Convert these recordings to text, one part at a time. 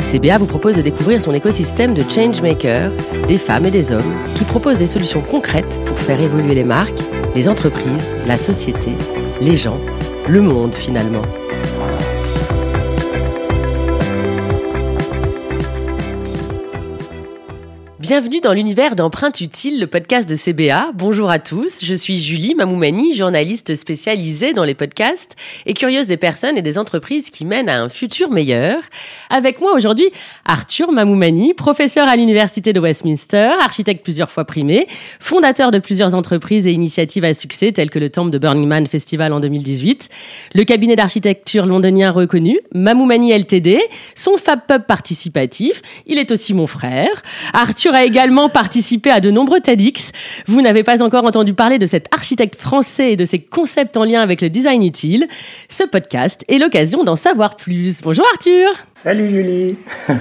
CBA vous propose de découvrir son écosystème de changemakers, des femmes et des hommes qui proposent des solutions concrètes pour faire évoluer les marques, les entreprises, la société, les gens, le monde finalement. Bienvenue dans l'univers d'Empreinte Utile, le podcast de CBA. Bonjour à tous, je suis Julie Mamoumani, journaliste spécialisée dans les podcasts et curieuse des personnes et des entreprises qui mènent à un futur meilleur. Avec moi aujourd'hui, Arthur Mamoumani, professeur à l'Université de Westminster, architecte plusieurs fois primé, fondateur de plusieurs entreprises et initiatives à succès telles que le Temple de Burning Man Festival en 2018, le cabinet d'architecture londonien reconnu, Mamoumani LTD, son Fab Pub participatif, il est aussi mon frère. Arthur a également participé à de nombreux TEDx. Vous n'avez pas encore entendu parler de cet architecte français et de ses concepts en lien avec le design utile. Ce podcast est l'occasion d'en savoir plus. Bonjour Arthur. Salut Julie.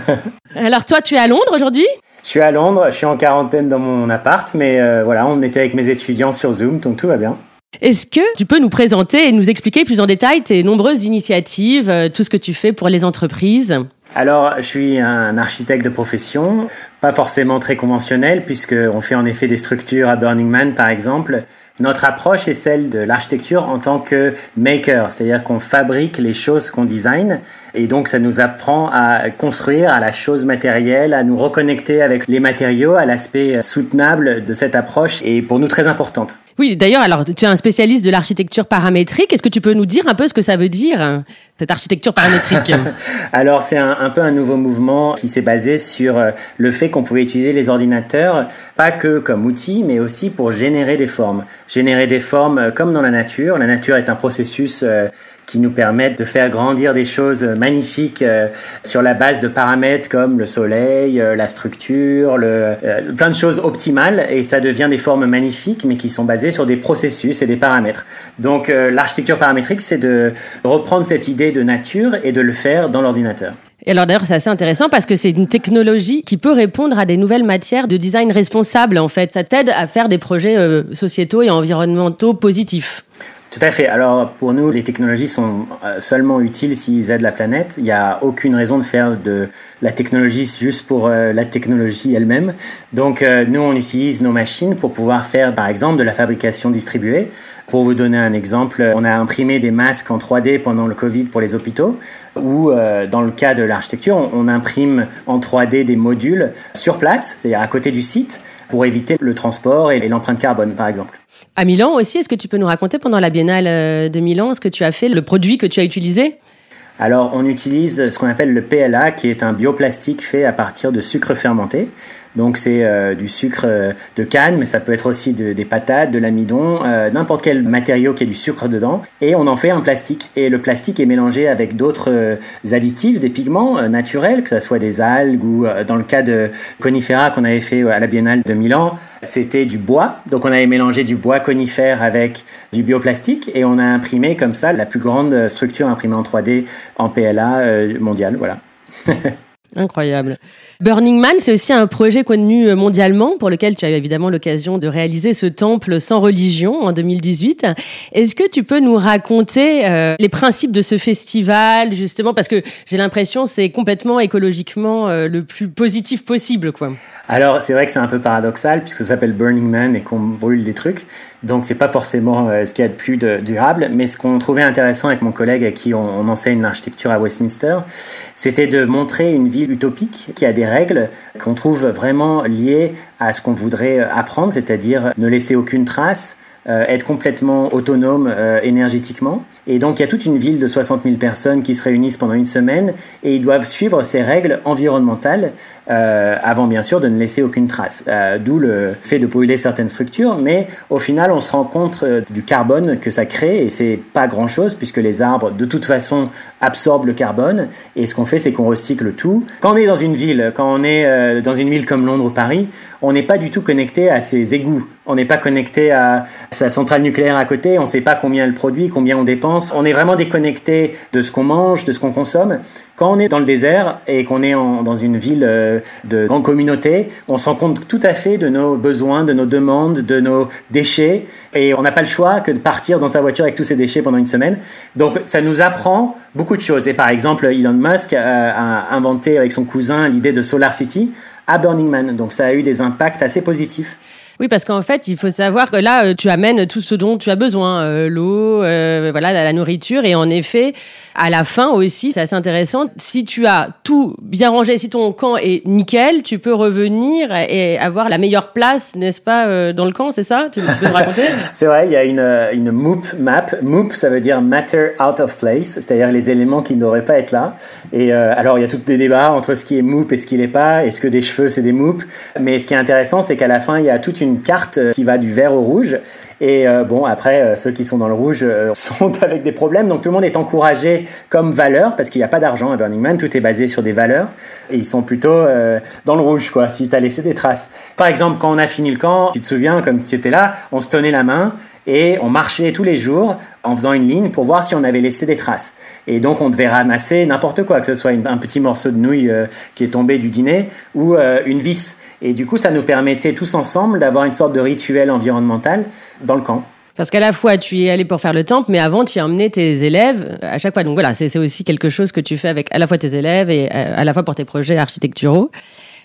Alors toi, tu es à Londres aujourd'hui? Je suis à Londres, je suis en quarantaine dans mon appart, mais euh, voilà, on était avec mes étudiants sur Zoom, donc tout va bien. Est-ce que tu peux nous présenter et nous expliquer plus en détail tes nombreuses initiatives, euh, tout ce que tu fais pour les entreprises? Alors, je suis un architecte de profession, pas forcément très conventionnel, puisqu'on fait en effet des structures à Burning Man, par exemple. Notre approche est celle de l'architecture en tant que maker, c'est-à-dire qu'on fabrique les choses qu'on design, et donc ça nous apprend à construire, à la chose matérielle, à nous reconnecter avec les matériaux, à l'aspect soutenable de cette approche, et pour nous très importante. Oui, d'ailleurs, alors tu es un spécialiste de l'architecture paramétrique. Est-ce que tu peux nous dire un peu ce que ça veut dire, cette architecture paramétrique? Alors, c'est un, un, peu un nouveau mouvement qui s'est basé sur euh, le fait qu'on pouvait utiliser les ordinateurs, pas que comme outil, mais aussi pour générer des formes. Générer des formes euh, comme dans la nature. La nature est un processus euh, qui nous permettent de faire grandir des choses magnifiques euh, sur la base de paramètres comme le soleil, euh, la structure, le, euh, plein de choses optimales et ça devient des formes magnifiques mais qui sont basées sur des processus et des paramètres. Donc l'architecture paramétrique, c'est de reprendre cette idée de nature et de le faire dans l'ordinateur. Et alors d'ailleurs, c'est assez intéressant parce que c'est une technologie qui peut répondre à des nouvelles matières de design responsable. En fait, ça t'aide à faire des projets sociétaux et environnementaux positifs. Tout à fait. Alors pour nous, les technologies sont euh, seulement utiles s'ils aident la planète. Il n'y a aucune raison de faire de la technologie juste pour euh, la technologie elle-même. Donc euh, nous, on utilise nos machines pour pouvoir faire par exemple de la fabrication distribuée. Pour vous donner un exemple, on a imprimé des masques en 3D pendant le Covid pour les hôpitaux, ou dans le cas de l'architecture, on, imprime en 3D des modules sur place, c'est-à-dire à côté du site, pour éviter le transport et l'empreinte carbone par exemple. À Milan aussi, est-ce que tu peux nous raconter pendant la Biennale euh, de Milan ce que tu as fait, le produit que tu as utilisé? Alors, on utilise ce qu'on appelle le PLA, qui est un bioplastique fait à partir de sucre fermenté. Donc, c'est euh, du sucre euh, de canne, mais ça peut être aussi des patates, de l'amidon, euh, n'importe quel matériau qui a du sucre dedans. Et on en fait un plastique. Et le plastique est mélangé avec d'autres additifs, des pigments naturels, que ce soit des algues ou dans le cas de conifera qu'on avait fait à la Biennale de Milan, c'était du bois. Donc, on avait mélangé du bois conifère avec du bioplastique et on a imprimé comme ça la plus grande structure imprimée en 3D en PLA euh, mondial. Voilà. Incroyable. Burning Man, c'est aussi un projet connu euh, mondialement pour lequel tu as évidemment l'occasion de réaliser ce temple sans religion en 2018. Est-ce que tu peux nous raconter euh, les principes de ce festival justement? Parce que j'ai l'impression c'est complètement écologiquement le plus positif possible. Alors c'est vrai que c'est un peu paradoxal puisque ça s'appelle Burning Man et qu'on brûle des trucs. Donc c'est pas forcément ce qu'il y a de plus durable, mais ce qu'on trouvait intéressant avec mon collègue à qui on enseigne l'architecture à Westminster, c'était de montrer une ville utopique qui a des règles qu'on trouve vraiment liées à ce qu'on voudrait apprendre, c'est-à-dire ne laisser aucune trace, être complètement autonome énergétiquement. Et donc il y a toute une ville de 60 000 personnes qui se réunissent pendant une semaine et ils doivent suivre ces règles environnementales avant bien sûr de ne laisser aucune trace. D'où le fait de brûler certaines structures, mais au final on se rend compte du carbone que ça crée et c'est pas grand chose puisque les arbres de toute façon absorbent le carbone et ce qu'on fait c'est qu'on recycle tout. Quand on est dans une ville, quand on est euh, dans une ville comme Londres ou Paris, on n'est pas du tout connecté à ses égouts. On n'est pas connecté à sa centrale nucléaire à côté. On ne sait pas combien elle produit, combien on dépense. On est vraiment déconnecté de ce qu'on mange, de ce qu'on consomme. Quand on est dans le désert et qu'on est dans une ville euh, de grande communauté, on se rend compte tout à fait de nos besoins, de nos demandes, de nos déchets. Et on n'a pas le choix que de partir dans sa voiture avec tous ces déchets pendant une semaine. Donc ça nous apprend beaucoup de choses. Et par exemple, Elon Musk a inventé avec son cousin l'idée de Solar City à Burning Man. Donc ça a eu des impacts assez positifs. Oui, parce qu'en fait, il faut savoir que là, euh, tu amènes tout ce dont tu as besoin, euh, l'eau, euh, voilà, la nourriture, et en effet, à la fin aussi, c'est assez intéressant. Si tu as tout bien rangé, si ton camp est nickel, tu peux revenir et avoir la meilleure place, n'est-ce pas, dans le camp, c'est ça? Tu, peux me raconter? C'est vrai, il y a une, une MOOP map. MOOP, ça veut dire Matter Out of Place, c'est-à-dire les éléments qui ne devraient pas être là. Et alors, il y a tous des débats entre ce qui est MOOP et ce qui l'est pas. Est-ce que des cheveux, c'est des MOOP Mais ce qui est intéressant, c'est qu'à la fin, il y a toute une une carte euh, qui va du vert au rouge. Et euh, bon, après, euh, ceux qui sont dans le rouge sont avec des problèmes. Donc tout le monde est encouragé comme valeur, parce qu'il n'y a pas d'argent à Burning Man, tout est basé sur des valeurs. Et ils sont plutôt dans le rouge, quoi, si tu as laissé des traces. Par exemple, quand on a fini le camp, tu te souviens, comme tu étais là, on se tenait la main et on marchait tous les jours en faisant une ligne pour voir si on avait laissé des traces. Et donc on devait ramasser n'importe quoi, que ce soit un petit morceau de nouille euh, qui est tombé du dîner ou euh, une vis. Et du coup ça nous permettait tous ensemble d'avoir une sorte de rituel environnemental dans le camp. Parce qu'à la fois, tu y es allé pour faire le temple, mais avant, tu y as emmené tes élèves à chaque fois. Donc voilà, c'est aussi quelque chose que tu fais avec à la fois tes élèves et euh, à la fois pour tes projets architecturaux.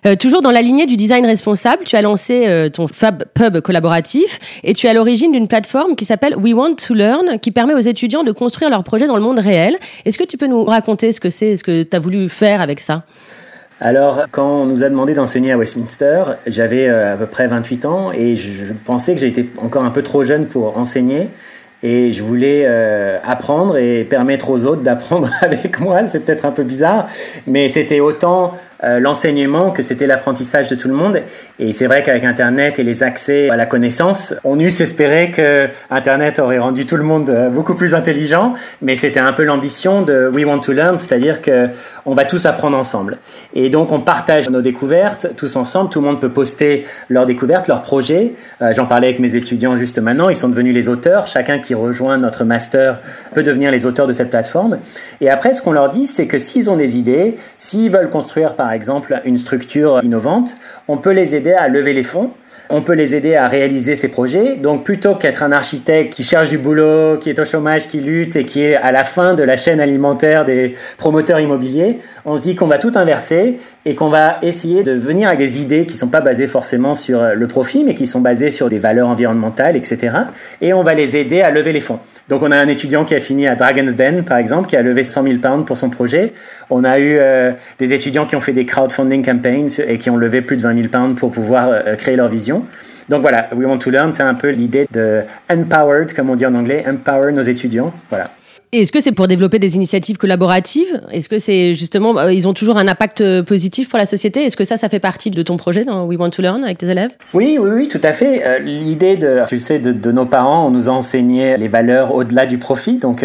Euh, toujours dans la lignée du design responsable, tu as lancé euh, ton Fab Pub collaboratif et tu es à l'origine d'une plateforme qui s'appelle We Want to Learn, qui permet aux étudiants de construire leurs projets dans le monde réel. Est-ce que tu peux nous raconter ce que c'est, ce que tu as voulu faire avec ça? Alors, quand on nous a demandé d'enseigner à Westminster, j'avais euh, à peu près 28 ans et je pensais que j'étais encore un peu trop jeune pour enseigner. Et je voulais apprendre et permettre aux autres d'apprendre avec moi. C'est peut-être un peu bizarre, mais c'était autant euh, l'enseignement que c'était l'apprentissage de tout le monde. Et c'est vrai qu'avec Internet et les accès à la connaissance, on eût espéré que Internet aurait rendu tout le monde euh, beaucoup plus intelligent, mais c'était un peu l'ambition de We Want to Learn, c'est-à-dire que on va tous apprendre ensemble. Et donc on partage nos découvertes tous ensemble. Tout le monde peut poster leurs découvertes, leurs projets. Euh, j'en parlais avec mes étudiants juste maintenant. Ils sont devenus les auteurs. Chacun qui rejoint notre master peut devenir les auteurs de cette plateforme. Et après, ce qu'on leur dit, c'est que s'ils ont des idées, s'ils veulent construire par exemple une structure innovante, on peut les aider à lever les fonds on peut les aider à réaliser ces projets. Donc plutôt qu'être un architecte qui cherche du boulot, qui est au chômage, qui lutte et qui est à la fin de la chaîne alimentaire des promoteurs immobiliers, on se dit qu'on va tout inverser et qu'on va essayer de venir avec des idées qui ne sont pas basées forcément sur le profit, mais qui sont basées sur des valeurs environnementales, etc. Et on va les aider à lever les fonds. Donc on a un étudiant qui a fini à Dragon's Den, par exemple, qui a levé 100 000 pounds pour son projet. On a eu euh, des étudiants qui ont fait des crowdfunding campaigns et qui ont levé plus de 20 000 pounds pour pouvoir euh, créer leur vision. Donc voilà, We Want to Learn, c'est un peu l'idée de empowered, comme on dit en anglais, empower nos étudiants. Voilà. Est-ce que c'est pour développer des initiatives collaboratives? Est-ce que c'est justement, euh, ils ont toujours un impact euh, positif pour la société? Est-ce que ça, ça fait partie de ton projet dans We Want to Learn avec tes élèves? Oui, oui, oui, tout à fait. Euh, l'idée de, tu sais, de, nos parents, on nous a enseigné les valeurs au-delà du profit. Donc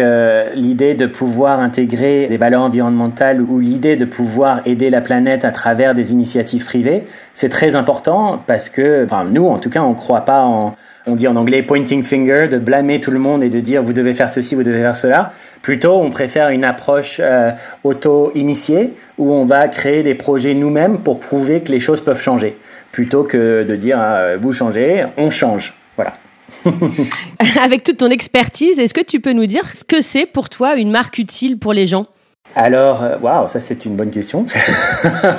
l'idée de pouvoir intégrer des valeurs environnementales ou l'idée de pouvoir aider la planète à travers des initiatives privées, c'est très important parce que, enfin, nous, en tout cas, on ne croit pas en on dit en anglais pointing finger, de blâmer tout le monde et de dire vous devez faire ceci, vous devez faire cela. Plutôt, on préfère une approche euh, auto-initiée où on va créer des projets nous-mêmes pour prouver que les choses peuvent changer. Plutôt que de dire ah, vous changez, on change. Voilà. Avec toute ton expertise, est-ce que tu peux nous dire ce que c'est pour toi une marque utile pour les gens? Alors, euh, waouh, ça c'est une bonne question.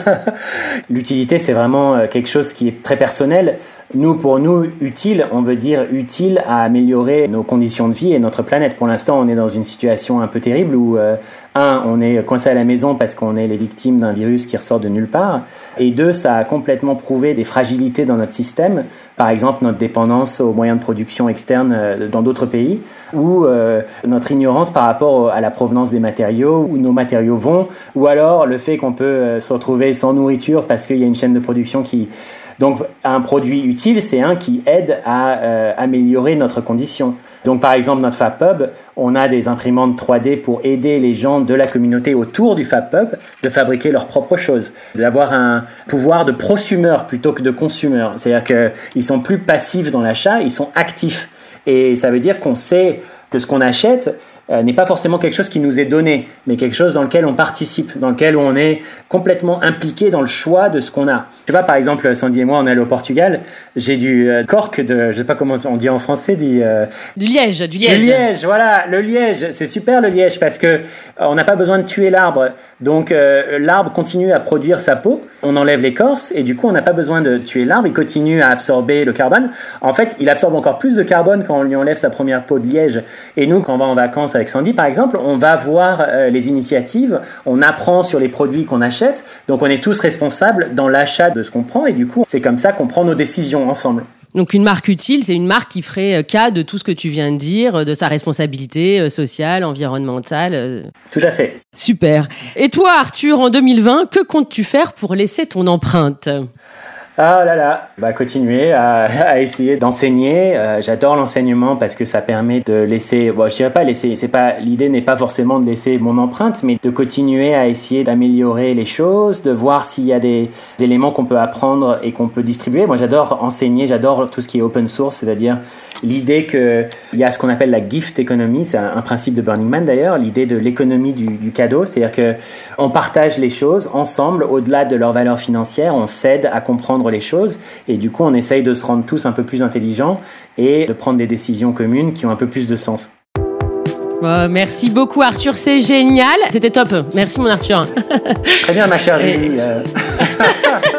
L'utilité, c'est vraiment euh, quelque chose qui est très personnel. Nous, pour nous, utile, on veut dire utile à améliorer nos conditions de vie et notre planète. Pour l'instant, on est dans une situation un peu terrible où, euh, un, on est coincé à la maison parce qu'on est les victimes d'un virus qui ressort de nulle part. Et deux, ça a complètement prouvé des fragilités dans notre système. Par exemple, notre dépendance aux moyens de production externes dans d'autres pays ou notre ignorance par rapport à la provenance des matériaux ou nos vont, ou alors le fait qu'on peut euh, se retrouver sans nourriture parce qu'il y a une chaîne de production qui... Donc un produit utile, c'est un qui aide à euh, améliorer notre condition. Donc par exemple, notre FabPub, on a des imprimantes 3D pour aider les gens de la communauté autour du FabPub de fabriquer leurs propres choses, d'avoir un pouvoir de prosumeur plutôt que de consumeur. C'est-à-dire qu'ils sont plus passifs dans l'achat, ils sont actifs. Et ça veut dire qu'on sait que ce qu'on achète, euh, n'est pas forcément quelque chose qui nous est donné, mais quelque chose dans lequel on participe, dans lequel on est complètement impliqué dans le choix de ce qu'on a. Je sais pas, par exemple, Sandy et moi, on est allé au Portugal, j'ai du euh, cork de, je sais pas comment on dit en français, dit... Euh, du liège, du liège. Du liège, voilà, le liège, c'est super le liège parce que on n'a pas besoin de tuer l'arbre, donc l'arbre continue à produire sa peau, on enlève l'écorce et du coup on n'a pas besoin de tuer l'arbre, il continue à absorber le carbone. En fait, il absorbe encore plus de carbone quand on lui enlève sa première peau de liège. Et nous, quand on va en vacances avec Sandy, par exemple, on va voir euh, les initiatives, on apprend sur les produits qu'on achète, donc on est tous responsables dans l'achat de ce qu'on prend, et du coup, c'est comme ça qu'on prend nos décisions ensemble. Donc une marque utile, c'est une marque qui ferait euh, cas de tout ce que tu viens de dire, euh, de sa responsabilité sociale, environnementale. Tout à fait. Super. Et toi, Arthur, en 2020, que comptes-tu faire pour laisser ton empreinte? Ah là là, bah continuer à, essayer d'enseigner. Euh, j'adore l'enseignement parce que ça permet de laisser. Bon, je dirais pas laisser. C'est pas l'idée n'est pas forcément de laisser mon empreinte, mais de continuer à essayer d'améliorer les choses, de voir s'il y a des, éléments qu'on peut apprendre et qu'on peut distribuer. Moi, j'adore enseigner. J'adore tout ce qui est open source, c'est-à-dire l'idée que il y a ce qu'on appelle la gift economy. C'est un, principe de Burning Man d'ailleurs. L'idée de l'économie du, du cadeau, c'est-à-dire que on partage les choses ensemble au-delà de leur valeur financière. On s'aide à comprendre les choses. Et du coup, on essaye de se rendre tous un peu plus intelligents et de prendre des décisions communes qui ont un peu plus de sens. merci beaucoup Arthur, c'est génial. C'était top. Merci mon Arthur. Très bien ma chère Julie.